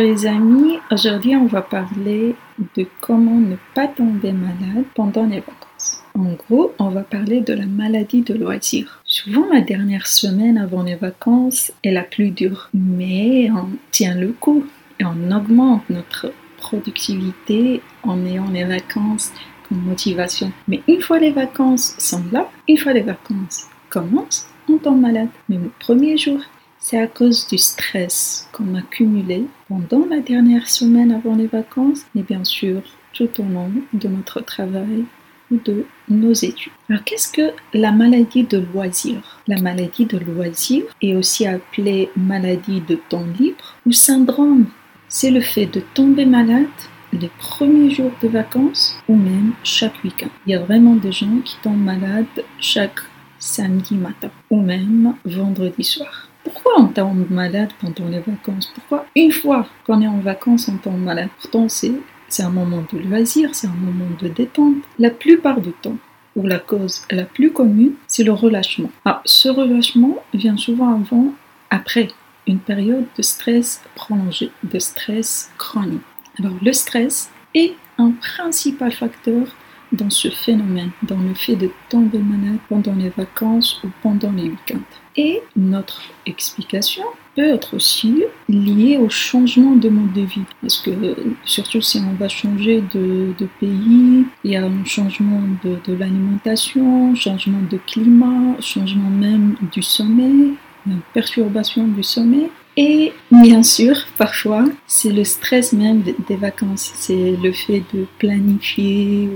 Les amis, aujourd'hui on va parler de comment ne pas tomber malade pendant les vacances. En gros, on va parler de la maladie de loisir. Souvent la dernière semaine avant les vacances est la plus dure, mais on tient le coup et on augmente notre productivité en ayant les vacances comme motivation. Mais une fois les vacances sont là, une fois les vacances commencent, on tombe malade. Même le premier jour, c'est à cause du stress qu'on a cumulé pendant la dernière semaine avant les vacances, et bien sûr tout au long de notre travail ou de nos études. Alors qu'est-ce que la maladie de loisir? La maladie de loisir est aussi appelée maladie de temps libre ou syndrome. C'est le fait de tomber malade les premiers jours de vacances ou même chaque week-end. Il y a vraiment des gens qui tombent malades chaque samedi matin ou même vendredi soir. Pourquoi on tombe malade pendant les vacances? Pourquoi une fois qu'on est en vacances on tombe malade? Pourtant c'est un moment de loisir, c'est un moment de détente. La plupart du temps, ou la cause la plus commune, c'est le relâchement. Ah, ce relâchement vient souvent avant, après une période de stress prolongé, de stress chronique. Alors le stress est un principal facteur dans ce phénomène, dans le fait de tomber malade pendant les vacances ou pendant les week-ends. Et notre explication peut être aussi liée au changement de mode de vie. Parce que surtout si on va changer de, pays, il y a un changement de, de l'alimentation, changement de climat, changement même du sommeil, une perturbation du sommeil. Et bien sûr, parfois, c'est le stress même des vacances. C'est le fait de planifier,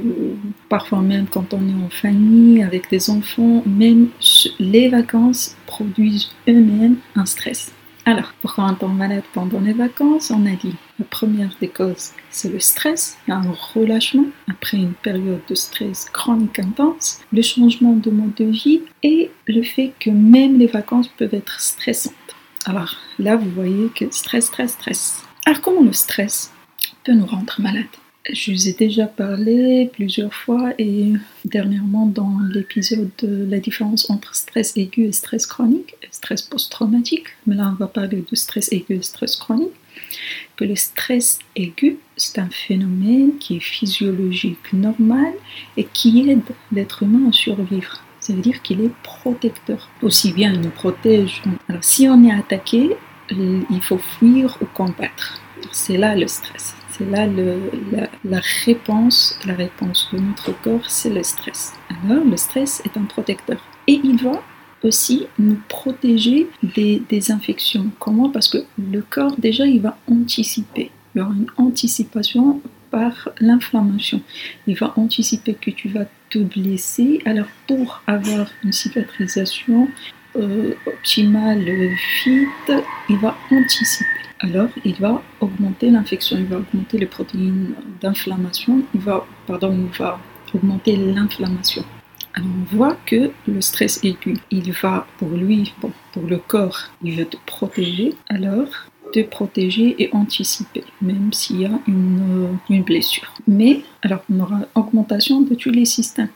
parfois même quand on est en famille, avec des enfants, même les vacances produisent eux-mêmes un stress. Alors, pourquoi on tombe malade pendant les vacances? On a dit, la première des causes, c'est le stress, un relâchement après une période de stress chronique intense, le changement de mode de vie et le fait que même les vacances peuvent être stressantes. Alors là, vous voyez que stress, stress, stress. Alors comment le stress peut nous rendre malade je vous ai déjà parlé plusieurs fois et dernièrement dans l'épisode de la différence entre stress aigu et stress chronique, stress post-traumatique, mais là on va parler de stress aigu et stress chronique, que le stress aigu, c'est un phénomène qui est physiologique normal et qui aide l'être humain à survivre ça veut dire qu'il est protecteur. Aussi bien il nous protège. Alors si on est attaqué, il faut fuir ou combattre. C'est là le stress. C'est là la, réponse, la réponse de notre corps, c'est le stress. Alors le stress est un protecteur. Et il va aussi nous protéger des, des infections. Comment? Parce que le corps, déjà, il va anticiper. Il y aura une anticipation l'inflammation. Il va anticiper que tu vas te blesser. Alors pour avoir une cicatrisation euh, optimale, vite, il va anticiper. Alors il va augmenter l'infection, il va augmenter les protéines d'inflammation, il va, pardon, il va augmenter l'inflammation. Alors on voit que le stress aigu, il va pour lui, bon, pour le corps, il veut te protéger. Alors protéger et anticiper, même s'il y a une, une, blessure. Mais, alors, on aura augmentation de tous les systèmes.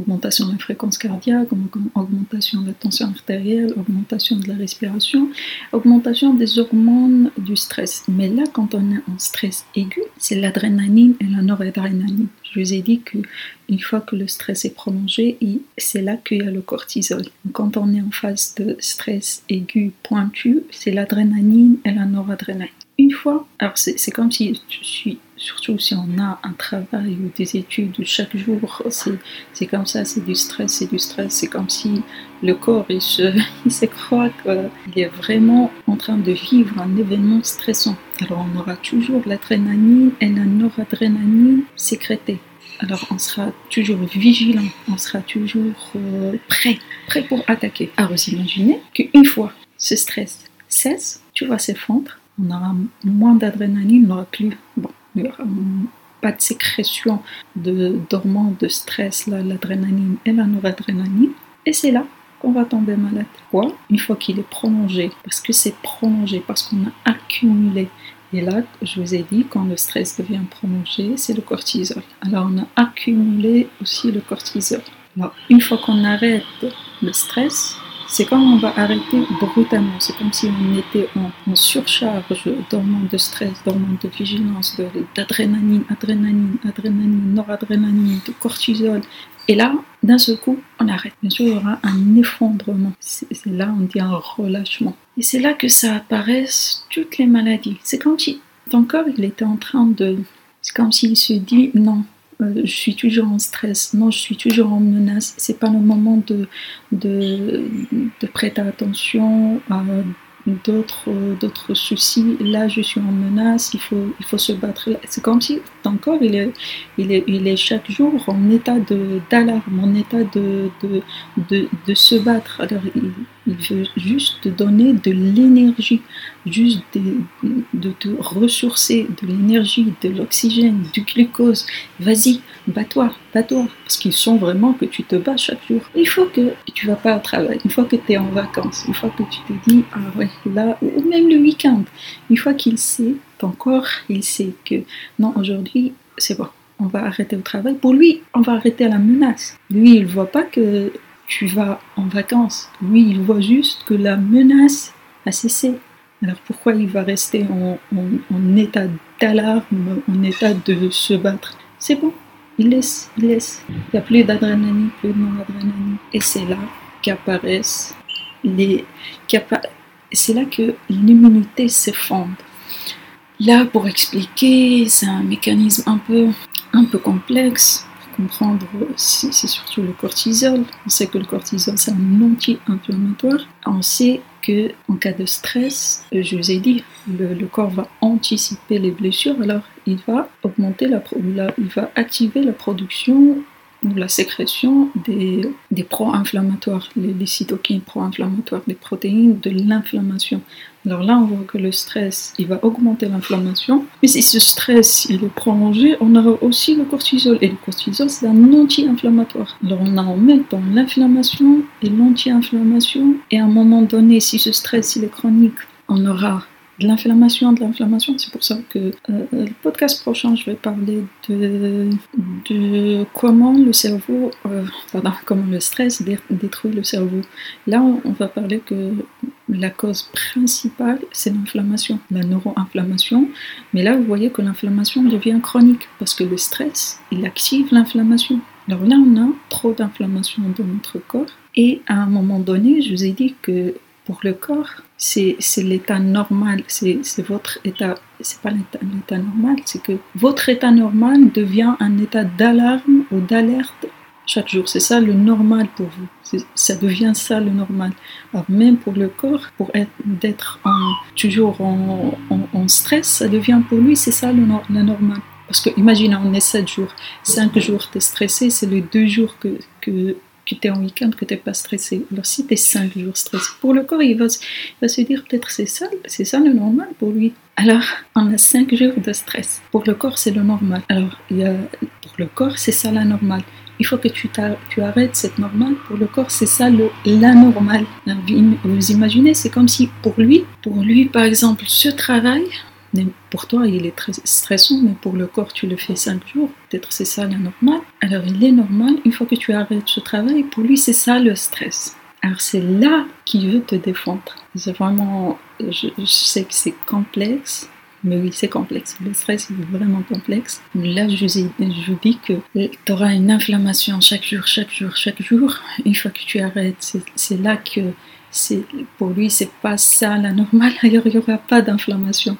Augmentation de la fréquence cardiaque, augmentation de la tension artérielle, augmentation de la respiration, augmentation des hormones du stress. Mais là, quand on est en stress aigu, c'est l'adrénaline et la noradrénaline. Je vous ai dit que une fois que le stress est prolongé, c'est là qu'il y a le cortisol. Quand on est en phase de stress aigu pointu, c'est l'adrénaline et la noradrénaline. Une fois, alors c'est comme si je suis, surtout si on a un travail ou des études chaque jour, c'est comme ça, c'est du stress, c'est du stress, c'est comme si le corps il se, il se croit qu'il est vraiment en train de vivre un événement stressant. Alors on aura toujours l'adrénaline et la noradrénaline sécrétées. Alors on sera toujours vigilant, on sera toujours euh, prêt, prêt pour attaquer. Alors vous imaginez qu'une fois ce stress cesse, tu vas s'effondrer, on aura moins d'adrénaline, on n'aura plus, bon, pas de sécrétion de dormant, de stress, l'adrénaline et la noradrénaline. Et c'est là qu'on va tomber malade. Quoi Une fois qu'il est prolongé, parce que c'est prolongé, parce qu'on a accumulé et là, je vous ai dit, quand le stress devient prolongé, c'est le cortisol. Alors, on a accumulé aussi le cortisol. Alors, une fois qu'on arrête le stress, C'est comme on va arrêter brutalement. C'est comme si on était en, surcharge d'hormones de stress, d'hormones de vigilance, d'adrénaline, adrénaline, adrénaline, noradrénaline, de cortisol. Et là, d'un seul coup, on arrête. Bien sûr, il y aura un effondrement. C'est là, on dit un relâchement. Et c'est là que ça apparaissent toutes les maladies. C'est comme si ton corps, il était en train de... C'est comme s'il se dit, non, euh, je suis toujours en stress, non, je suis toujours en menace. C'est pas le moment de, de, de prêter attention à d'autres d'autres soucis. Là, je suis en menace, il faut, il faut se battre. C'est comme si ton corps, il est, il est, il est chaque jour en état d'alarme, en état de, de, de, se battre. Alors, il, il veut juste te donner de l'énergie, juste de, de, te ressourcer, de l'énergie, de l'oxygène, du glucose. Vas-y, bats-toi, bats-toi. Parce qu'ils sont vraiment que tu te bats chaque jour. Il faut que tu vas pas au travail, une fois que tu es en vacances, une fois que tu te dis, ah ouais, là, ou même le week-end, une fois qu'il sait, ton corps, il sait que non, aujourd'hui, c'est bon. On va arrêter le travail. Pour lui, on va arrêter la menace. Lui, il voit pas que tu vas en vacances. Lui, il voit juste que la menace a cessé. Alors pourquoi il va rester en état d'alarme, en état de se battre? C'est bon, il laisse, il laisse. Il n'y a plus d'adrénaline, plus de non-adrénaline. Et c'est là qu'apparaissent les. C'est là que l'immunité s'effondre. Là, pour expliquer, c'est un mécanisme un peu, un peu complexe comprendre, c'est surtout le cortisol. On sait que le cortisol, c'est un anti-inflammatoire. Que en cas de stress, euh, je vous ai dit, le, corps va anticiper les blessures, alors il va augmenter la, il va activer la production la sécrétion des, des pro-inflammatoires, les, cytokines pro-inflammatoires, des protéines de l'inflammation. Alors là, on voit que le stress, il va augmenter l'inflammation. Mais si ce stress, il est prolongé, on aura aussi le cortisol. Et le cortisol, c'est un anti-inflammatoire. Alors on a en même temps l'inflammation et l'anti-inflammation. Et à un moment donné, si ce stress, il est chronique, on aura de l'inflammation, de l'inflammation. C'est pour ça que euh, le podcast prochain, je vais parler de, comment le cerveau, euh, comment le stress détruit le cerveau. Là, on, va parler que la cause principale, c'est l'inflammation, la neuroinflammation. Mais là, vous voyez que l'inflammation devient chronique parce que le stress, il active l'inflammation. Alors là, on a trop d'inflammation dans notre corps. Et à un moment donné, je vous ai dit que pour le corps, c'est l'état normal, c'est votre état, c'est pas l'état normal, c'est que votre état normal devient un état d'alarme ou d'alerte chaque jour. C'est ça le normal pour vous. Ça devient ça le normal. Alors même pour le corps, pour être d'être toujours en, stress, ça devient pour lui, c'est ça le, normal. Parce que imagine, on est 7 jours, 5 jours, tu es stressé, c'est les 2 jours que, que tu es en week-end, que tu n'es pas stressé. Alors si tu es 5 jours stressé, pour le corps, il va, se dire peut-être c'est ça, ça le normal pour lui. Alors, on a 5 jours de stress. Pour le corps, c'est le normal. Alors, pour le corps, c'est ça la normale. Il faut que tu, arrêtes cette normale. Pour le corps, c'est ça le, la normale. Vous imaginez, c'est comme si pour lui, pour lui, par exemple, ce travail, pour toi, il est très stressant, mais pour le corps, tu le fais 5 jours. Peut-être c'est ça la normale. Alors, il est normal, une fois que tu arrêtes ce travail, pour lui, c'est ça le stress. Alors, c'est là qu'il veut te défendre. C'est vraiment, je, sais que c'est complexe, mais oui, c'est complexe. Le stress est vraiment complexe. Là, je, je dis que tu auras une inflammation chaque jour, chaque jour, chaque jour. Une fois que tu arrêtes, c'est là que pour lui, c'est pas ça la normale. il n'y aura pas d'inflammation.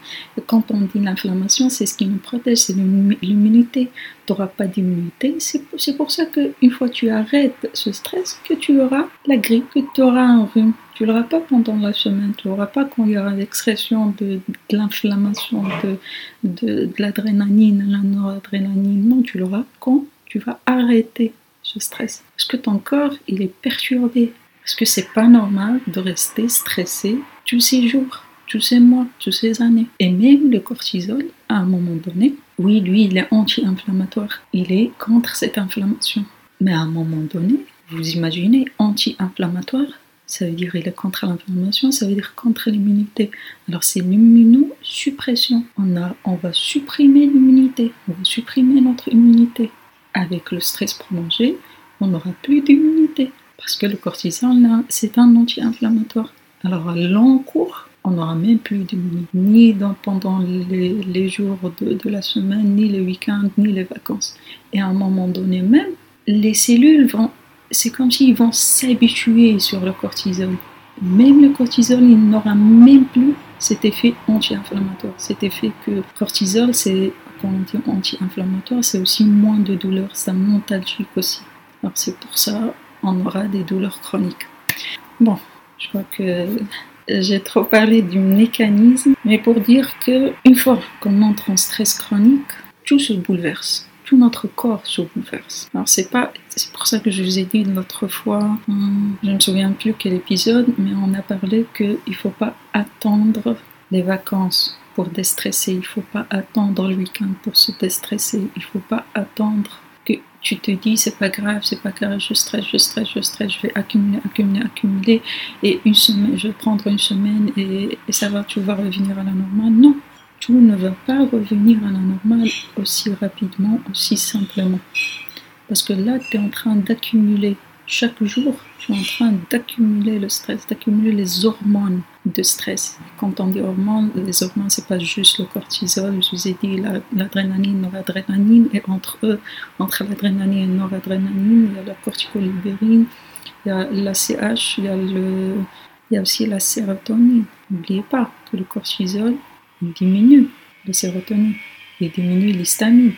Quand on dit l'inflammation, c'est ce qui nous protège, c'est l'immunité. Tu n'auras pas d'immunité. C'est pour ça qu'une fois que tu arrêtes ce stress, que tu auras la grippe, que tu auras un rhume. Tu l'auras pas pendant la semaine, tu l'auras pas quand il y aura l'expression de, l'inflammation, de, de, de l'adrénaline, la noradrénaline. Non, tu l'auras quand tu vas arrêter ce stress. Parce que ton corps, il est perturbé? Parce que c'est pas normal de rester stressé tous ces jours, tous ces mois, toutes ces années? Et même le cortisol, à un moment donné, oui, lui, il est anti-inflammatoire. Il est contre cette inflammation. Mais à un moment donné, vous imaginez, anti-inflammatoire, ça veut dire il est contre l'inflammation, ça veut dire contre l'immunité. Alors c'est l'immunosuppression. On, on va supprimer l'immunité, on va supprimer notre immunité. Avec le stress prolongé, on n'aura plus d'immunité Parce que le cortisol, c'est un anti-inflammatoire. Alors à long cours, on n'aura même plus nuit, ni dans, pendant les, jours de, de, la semaine, ni les week-ends, ni les vacances. Et à un moment donné même, les cellules vont, c'est comme s'ils vont s'habituer sur le cortisol. Même le cortisol, il n'aura même plus cet effet anti-inflammatoire. Cet effet que cortisol, c'est quand on dit anti-inflammatoire, c'est aussi moins de douleur, c'est montalgique aussi. Alors c'est pour ça on aura des douleurs chroniques. Bon, je crois que j'ai trop parlé du mécanisme, mais pour dire que une fois qu'on entre en stress chronique, tout se bouleverse. Tout notre corps se bouleverse. Alors c'est pas, c'est pour ça que je vous ai dit l'autre fois, hum, je ne me souviens plus quel épisode, mais on a parlé qu'il ne faut pas attendre les vacances pour déstresser, il ne faut pas attendre le week-end pour se déstresser, il ne faut pas attendre tu te dis c'est pas grave, c'est pas grave, je stresse, je stresse, je stresse, je vais accumuler, accumuler, accumuler, et une semaine, je vais prendre une semaine et, ça va, tu vas revenir à la normale. Non, tout ne va pas revenir à la normale aussi rapidement, aussi simplement. Parce que là, tu es en train d'accumuler chaque jour, tu es en train d'accumuler le stress, d'accumuler les hormones de stress. Quand on dit hormones, les hormones, c'est pas juste le cortisol, je vous ai dit l'adrénaline, la, noradrénaline, et entre eux, entre l'adrénaline et la noradrénaline, il y a la corticolibérine, il y a l'ACH, il y a, le, il y a aussi la sérotonine. N'oubliez pas que le cortisol diminue la sérotonine, il diminue l'histamine.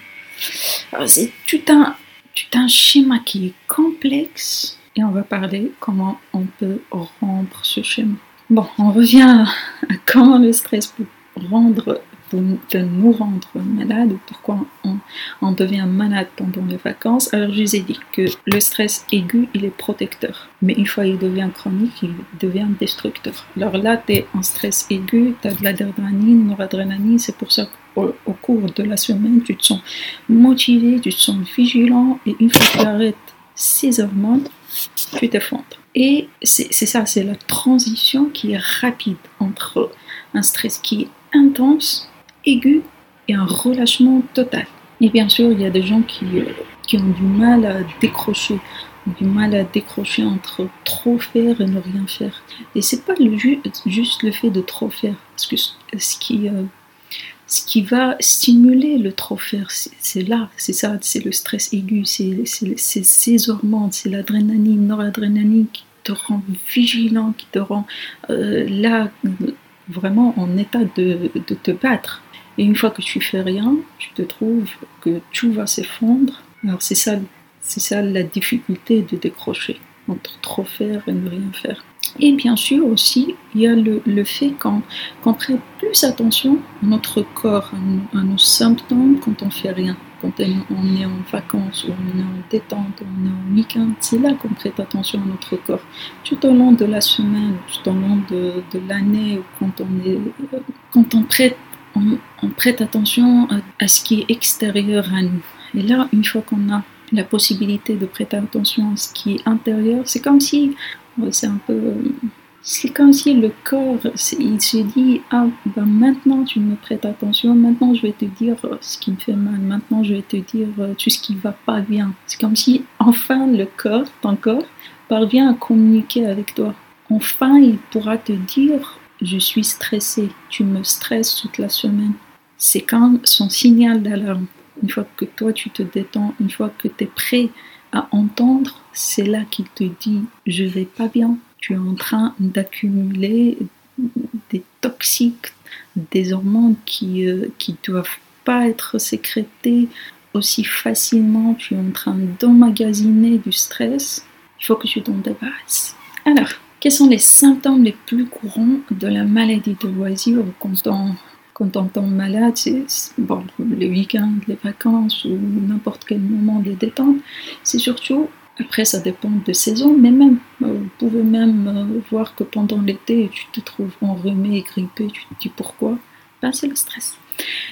C'est tout un, c'est un schéma qui est complexe et on va parler comment on peut rendre ce schéma. Bon, on revient à comment le stress peut nous rendre malades, pourquoi on, devient malade pendant les vacances. Alors je vous ai dit que le stress aigu, il est protecteur, mais une fois il devient chronique, il devient destructeur. Alors là, tu es en stress aigu, tu as de l'adrénaline, noradrénaline, c'est pour ça qu'au au cours de la semaine, tu te sens motivé, tu te sens vigilant, et une fois que tu arrêtes ces hormones, tu t'effondres. Et c'est ça, c'est la transition qui est rapide entre un stress qui est intense aigu et un relâchement total. Et bien sûr, il y a des gens qui, euh, qui ont du mal à décrocher, du mal à décrocher entre trop faire et ne rien faire. Et c'est pas juste le fait de trop faire, parce que ce qui, euh, ce qui va stimuler le trop faire, c'est là, c'est ça, c'est le stress aigu, c'est ces hormones, c'est l'adrénaline, noradrénaline qui te rend vigilant, qui te rend euh, là vraiment en état de, te battre. Et une fois que tu fais rien, tu te trouves que tout va s'effondrer. Alors c'est ça, c'est ça la difficulté de décrocher entre trop faire et ne rien faire. Et bien sûr aussi, il y a le, le fait qu'on prête plus attention à notre corps, à, nos symptômes quand on fait rien. Quand on est en vacances ou on est en détente, on est en week-end, c'est là qu'on prête attention à notre corps. Tout au long de la semaine, tout au long de, de l'année, quand on est, quand on prête on, prête attention à, ce qui est extérieur à nous. Et là, une fois qu'on a la possibilité de prêter attention à ce qui est intérieur, c'est comme si, c'est un peu, c'est comme si le corps, il se dit, ah, ben maintenant tu me prêtes attention, maintenant je vais te dire ce qui me fait mal, maintenant je vais te dire tout ce qui va pas bien. C'est comme si, enfin, le corps, ton corps, parvient à communiquer avec toi. Enfin, il pourra te dire je suis stressé, tu me stresses toute la semaine. C'est quand son signal d'alarme. Une fois que toi tu te détends, une fois que tu es prêt à entendre, c'est là qu'il te dit je vais pas bien. Tu es en train d'accumuler des toxiques, des hormones qui ne euh, doivent pas être sécrétés aussi facilement. Tu es en train d'emmagasiner du stress. Il faut que tu t'en débarrasses. Alors, quels sont les symptômes les plus courants de la maladie de loisir quand on, quand on tombe malade C'est bon, les week-ends, les vacances ou n'importe quel moment de détente. C'est surtout, après ça dépend de saison, mais même, euh, vous pouvez même euh, voir que pendant l'été, tu te trouves enrhumé, grippé, tu te dis pourquoi? Ben, C'est le stress.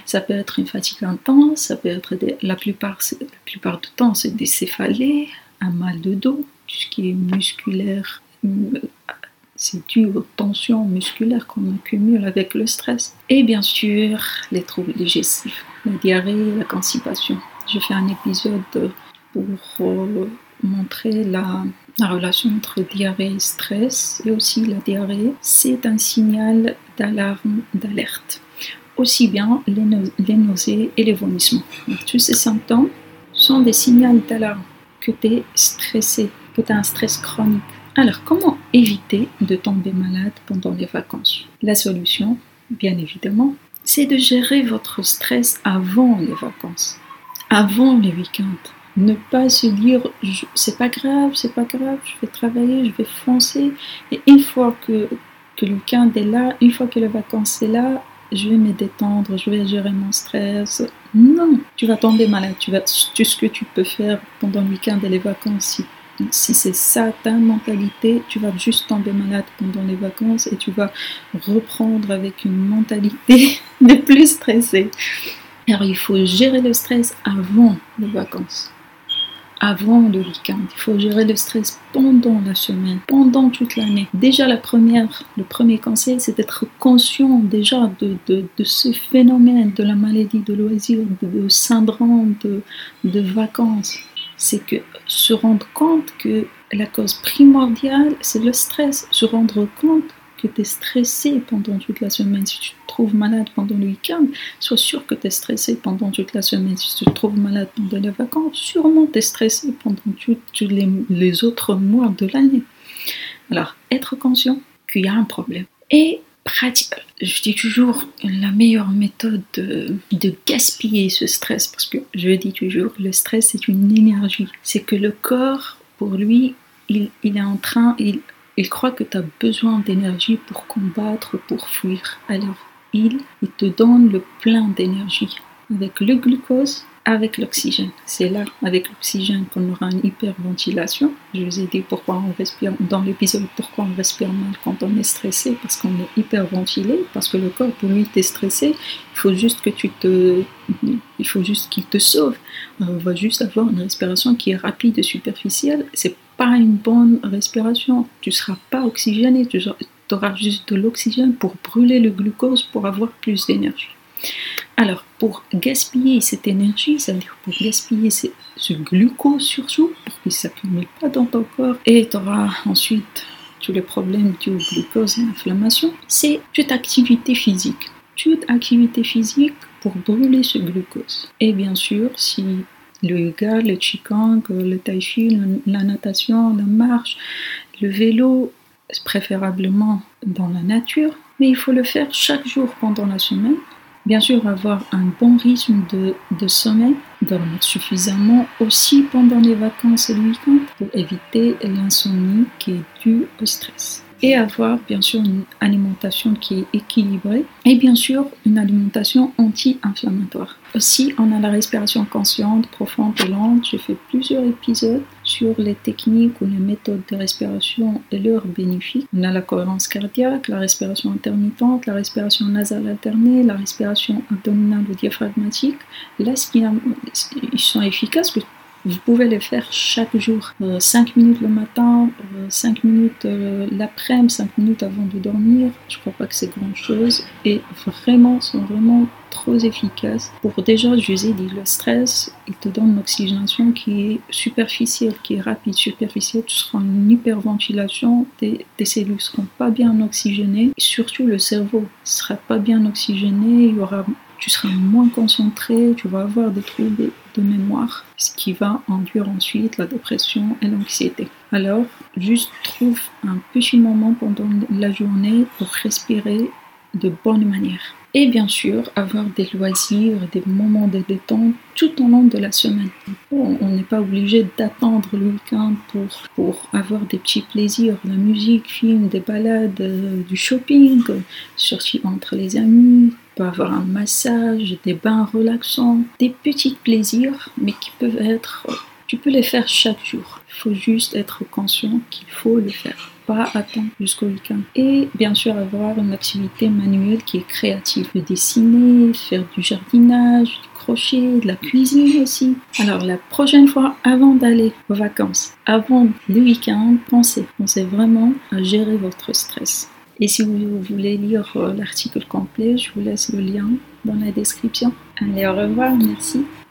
Ça peut être une fatigue intense, ça peut être la, plupart, la plupart du temps, c'est des céphalées, un mal de dos, tout ce qui est musculaire c'est dû aux tensions musculaires qu'on accumule avec le stress. Et bien sûr, les troubles digestifs, la diarrhée, la constipation. Je fais un épisode pour euh, montrer la, La relation entre diarrhée et stress et aussi la diarrhée, c'est un signal d'alarme, d'alerte. Aussi bien les, nausées et les vomissements. tous ces symptômes sont des signaux d'alarme que tu es stressé, que tu as un stress chronique. Alors, comment éviter de tomber malade pendant les vacances? La solution, bien évidemment, c'est de gérer votre stress avant les vacances, avant les week-ends. Ne pas se dire c'est pas grave, c'est pas grave, je vais travailler, je vais foncer. Et une fois que, que le week-end est là, une fois que les vacances sont là, je vais me détendre, je vais gérer mon stress. Non, tu vas tomber malade. Tu vas, tout ce que tu peux faire pendant le week-end et les vacances, si si c'est ça ta mentalité, tu vas juste tomber malade pendant les vacances et tu vas reprendre avec une mentalité de plus stressée. Alors il faut gérer le stress avant les vacances, avant le week-end. Il faut gérer le stress pendant la semaine, pendant toute l'année. Déjà la première, le premier conseil, c'est d'être conscient déjà de, ce phénomène de la maladie de loisir, de, syndrome de, de vacances c'est que se rendre compte que la cause primordiale, c'est le stress. Se rendre compte que tu es stressé pendant toute la semaine. Si tu te trouves malade pendant le week-end, sois sûr que tu es stressé pendant toute la semaine. Si tu te trouves malade pendant les vacances, sûrement tu es stressé pendant tous les, les autres mois de l'année. Alors, être conscient qu'il y a un problème. Et je dis toujours la meilleure méthode de, gaspiller ce stress, parce que je dis toujours, le stress c'est une énergie. C'est que le corps, pour lui, il, est en train, il, il croit que tu as besoin d'énergie pour combattre, pour fuir. Alors, il, il te donne le plein d'énergie. Avec le glucose, avec l'oxygène. C'est là, avec l'oxygène, qu'on aura une hyperventilation. Je vous ai dit pourquoi on respire, dans l'épisode, pourquoi on respire mal quand on est stressé, parce qu'on est hyperventilé, parce que le corps, pour lui, t'es stressé, il faut juste que tu te, il faut juste qu'il te sauve. On va juste avoir une respiration qui est rapide et superficielle. C'est pas une bonne respiration. Tu seras pas oxygéné, tu auras juste de l'oxygène pour brûler le glucose pour avoir plus d'énergie. Alors, pour gaspiller cette énergie, c'est-à-dire pour gaspiller ce, glucose surtout, pour qu'il ne s'accumule pas dans ton corps, et tu auras ensuite tous les problèmes du glucose et l'inflammation, c'est toute activité physique. Toute activité physique pour brûler ce glucose. Et bien sûr, si le yoga, le qigong, le tai chi, la natation, la marche, le vélo, préférablement dans la nature, mais il faut le faire chaque jour pendant la semaine Bien sûr, avoir un bon rythme de, sommeil, dormir suffisamment aussi pendant les vacances et le week-end pour éviter l'insomnie qui est due au stress et avoir bien sûr une alimentation qui est équilibrée et bien sûr une alimentation anti-inflammatoire. Aussi, on a la respiration consciente, profonde et lente. J'ai fait plusieurs épisodes sur les techniques ou les méthodes de respiration et leurs bénéfices. On a la cohérence cardiaque, la respiration intermittente, la respiration nasale alternée, la respiration abdominale ou diaphragmatique. Là, ils sont efficaces vous pouvez les faire chaque jour. 5 euh, minutes le matin, 5 euh, minutes euh, l'après-midi, 5 minutes avant de dormir. Je crois pas que c'est grand chose. Et vraiment, sont vraiment trop efficaces. Pour déjà, je vous ai dit, le stress, il te donne une oxygénation qui est superficielle, qui est rapide, superficielle. Tu seras en hyperventilation, tes, tes cellules seront pas bien oxygénées. Surtout, le cerveau sera pas bien oxygéné. Il y aura tu seras moins concentré, tu vas avoir des troubles de mémoire, ce qui va induire ensuite la dépression et l'anxiété. Alors, juste trouve un petit moment pendant la journée pour respirer de bonne manière. Et bien sûr, avoir des loisirs, des moments de détente tout au long de la semaine. On n'est pas obligé d'attendre le week-end pour, pour avoir des petits plaisirs, la musique, film, des balades, euh, du shopping, sortir entre les amis, avoir un massage, des bains relaxants, des petits plaisirs, mais qui peuvent être, tu peux les faire chaque jour. Il faut juste être conscient qu'il faut le faire, pas attendre jusqu'au week-end. Et bien sûr avoir une activité manuelle qui est créative, dessiner, faire du jardinage, du crochet, de la cuisine aussi. Alors la prochaine fois, avant d'aller aux vacances, avant le week-end, pensez, pensez vraiment à gérer votre stress. Et si vous voulez lire euh, l'article complet, je vous laisse le lien dans la description. Allez, au revoir, merci.